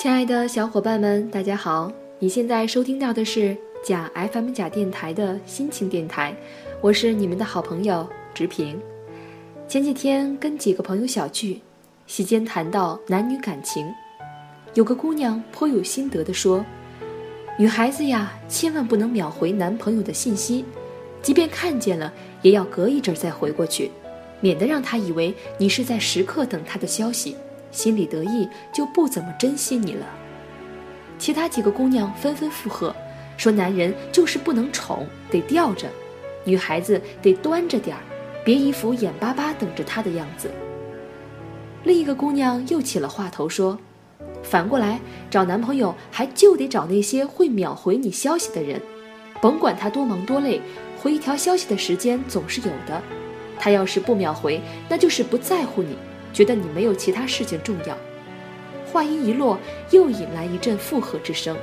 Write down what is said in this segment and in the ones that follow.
亲爱的小伙伴们，大家好！你现在收听到的是假 FM 假电台的心情电台，我是你们的好朋友直平。前几天跟几个朋友小聚，席间谈到男女感情，有个姑娘颇有心得地说：“女孩子呀，千万不能秒回男朋友的信息，即便看见了，也要隔一阵再回过去，免得让他以为你是在时刻等他的消息。”心里得意，就不怎么珍惜你了。其他几个姑娘纷纷附和，说男人就是不能宠，得吊着；女孩子得端着点儿，别一副眼巴巴等着他的样子。另一个姑娘又起了话头说：“反过来找男朋友，还就得找那些会秒回你消息的人，甭管他多忙多累，回一条消息的时间总是有的。他要是不秒回，那就是不在乎你。”觉得你没有其他事情重要，话音一落，又引来一阵附和之声。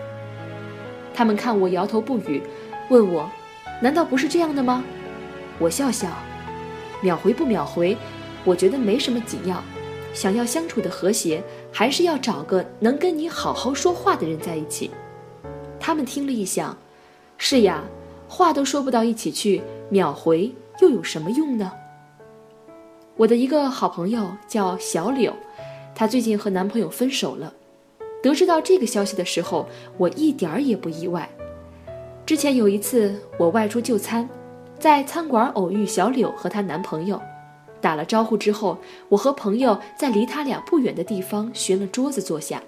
他们看我摇头不语，问我：“难道不是这样的吗？”我笑笑：“秒回不秒回，我觉得没什么紧要。想要相处的和谐，还是要找个能跟你好好说话的人在一起。”他们听了一想：“是呀，话都说不到一起去，秒回又有什么用呢？”我的一个好朋友叫小柳，她最近和男朋友分手了。得知到这个消息的时候，我一点儿也不意外。之前有一次我外出就餐，在餐馆偶遇小柳和她男朋友，打了招呼之后，我和朋友在离他俩不远的地方寻了桌子坐下，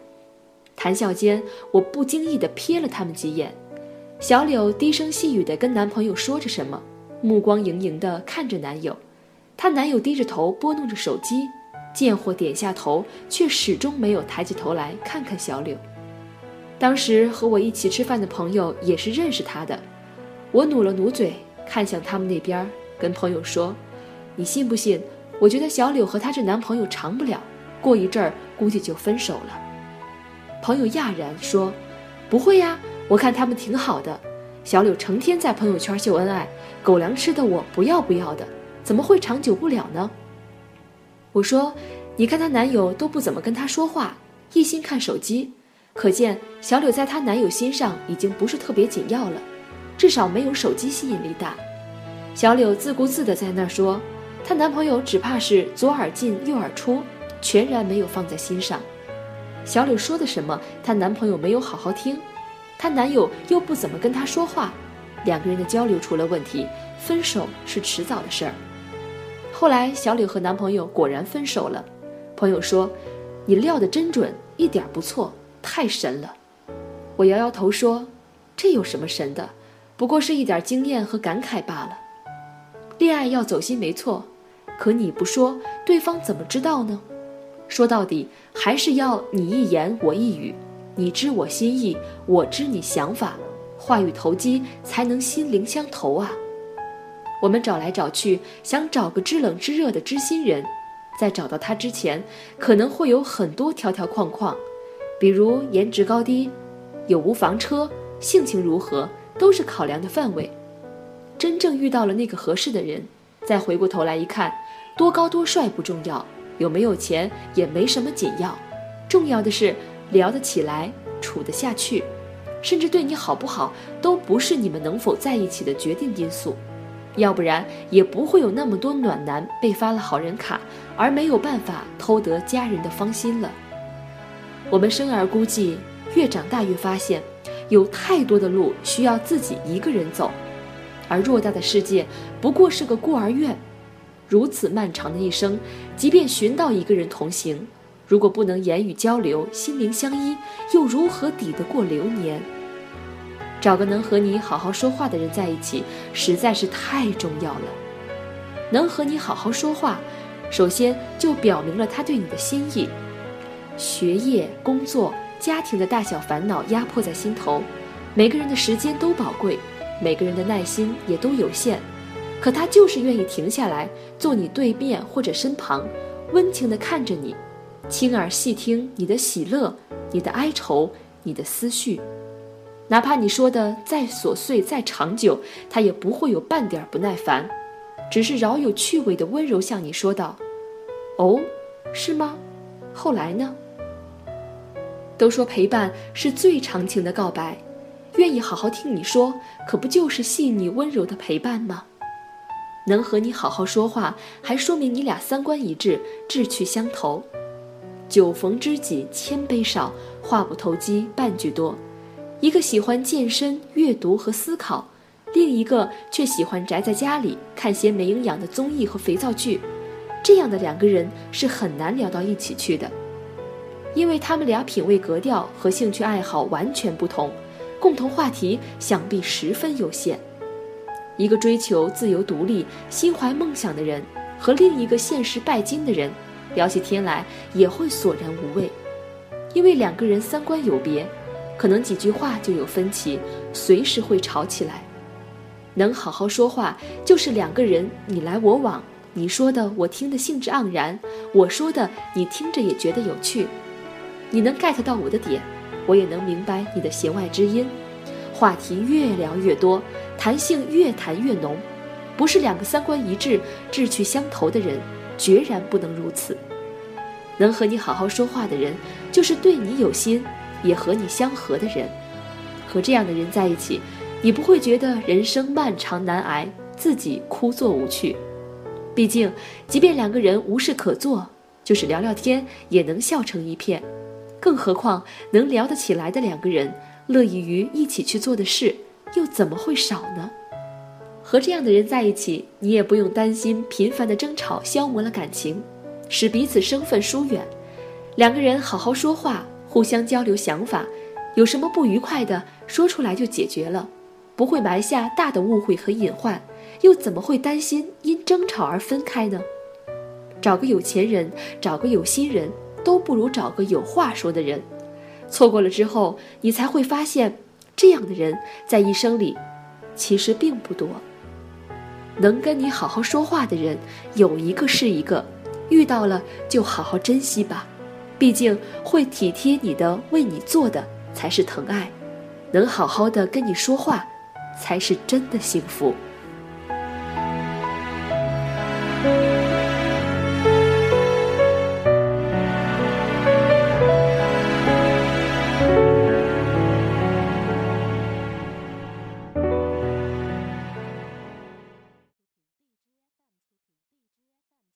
谈笑间，我不经意地瞥了他们几眼。小柳低声细语地跟男朋友说着什么，目光盈盈地看着男友。她男友低着头拨弄着手机，贱货点下头，却始终没有抬起头来看看小柳。当时和我一起吃饭的朋友也是认识她的，我努了努嘴，看向他们那边，跟朋友说：“你信不信？我觉得小柳和她这男朋友长不了，过一阵儿估计就分手了。”朋友讶然说：“不会呀，我看他们挺好的。小柳成天在朋友圈秀恩爱，狗粮吃的我不要不要的。”怎么会长久不了呢？我说，你看她男友都不怎么跟她说话，一心看手机，可见小柳在她男友心上已经不是特别紧要了，至少没有手机吸引力大。小柳自顾自地在那儿说，她男朋友只怕是左耳进右耳出，全然没有放在心上。小柳说的什么，她男朋友没有好好听，她男友又不怎么跟她说话，两个人的交流出了问题，分手是迟早的事儿。后来，小李和男朋友果然分手了。朋友说：“你料的真准，一点不错，太神了。”我摇摇头说：“这有什么神的？不过是一点经验和感慨罢了。恋爱要走心没错，可你不说，对方怎么知道呢？说到底，还是要你一言我一语，你知我心意，我知你想法，话语投机，才能心灵相投啊。”我们找来找去，想找个知冷知热的知心人，在找到他之前，可能会有很多条条框框，比如颜值高低、有无房车、性情如何，都是考量的范围。真正遇到了那个合适的人，再回过头来一看，多高多帅不重要，有没有钱也没什么紧要，重要的是聊得起来、处得下去，甚至对你好不好，都不是你们能否在一起的决定因素。要不然也不会有那么多暖男被发了好人卡，而没有办法偷得家人的芳心了。我们生而孤寂，越长大越发现，有太多的路需要自己一个人走，而偌大的世界不过是个孤儿院。如此漫长的一生，即便寻到一个人同行，如果不能言语交流、心灵相依，又如何抵得过流年？找个能和你好好说话的人在一起，实在是太重要了。能和你好好说话，首先就表明了他对你的心意。学业、工作、家庭的大小烦恼压迫在心头，每个人的时间都宝贵，每个人的耐心也都有限。可他就是愿意停下来，坐你对面或者身旁，温情地看着你，亲耳细听你的喜乐、你的哀愁、你的思绪。哪怕你说的再琐碎、再长久，他也不会有半点不耐烦，只是饶有趣味的温柔向你说道：“哦，是吗？后来呢？”都说陪伴是最长情的告白，愿意好好听你说，可不就是细腻温柔的陪伴吗？能和你好好说话，还说明你俩三观一致，志趣相投。酒逢知己千杯少，话不投机半句多。一个喜欢健身、阅读和思考，另一个却喜欢宅在家里看些没营养的综艺和肥皂剧。这样的两个人是很难聊到一起去的。因为他们俩品味格调和兴趣爱好完全不同，共同话题想必十分有限。一个追求自由独立、心怀梦想的人，和另一个现实拜金的人，聊起天来也会索然无味。因为两个人三观有别，可能几句话就有分歧，随时会吵起来。能好好说话，就是两个人你来我往，你说的我听得兴致盎然，我说的你听着也觉得有趣。你能 get 到我的点，我也能明白你的弦外之音，话题越聊越多，谈性越谈越浓。不是两个三观一致、志趣相投的人，决然不能如此。能和你好好说话的人，就是对你有心，也和你相合的人。和这样的人在一起，你不会觉得人生漫长难挨，自己枯坐无趣。毕竟，即便两个人无事可做，就是聊聊天，也能笑成一片。更何况能聊得起来的两个人，乐意于一起去做的事，又怎么会少呢？和这样的人在一起，你也不用担心频繁的争吵消磨了感情，使彼此生分疏远。两个人好好说话，互相交流想法，有什么不愉快的说出来就解决了，不会埋下大的误会和隐患，又怎么会担心因争吵而分开呢？找个有钱人，找个有心人。都不如找个有话说的人，错过了之后，你才会发现，这样的人在一生里，其实并不多。能跟你好好说话的人，有一个是一个，遇到了就好好珍惜吧。毕竟会体贴你的、为你做的才是疼爱，能好好的跟你说话，才是真的幸福。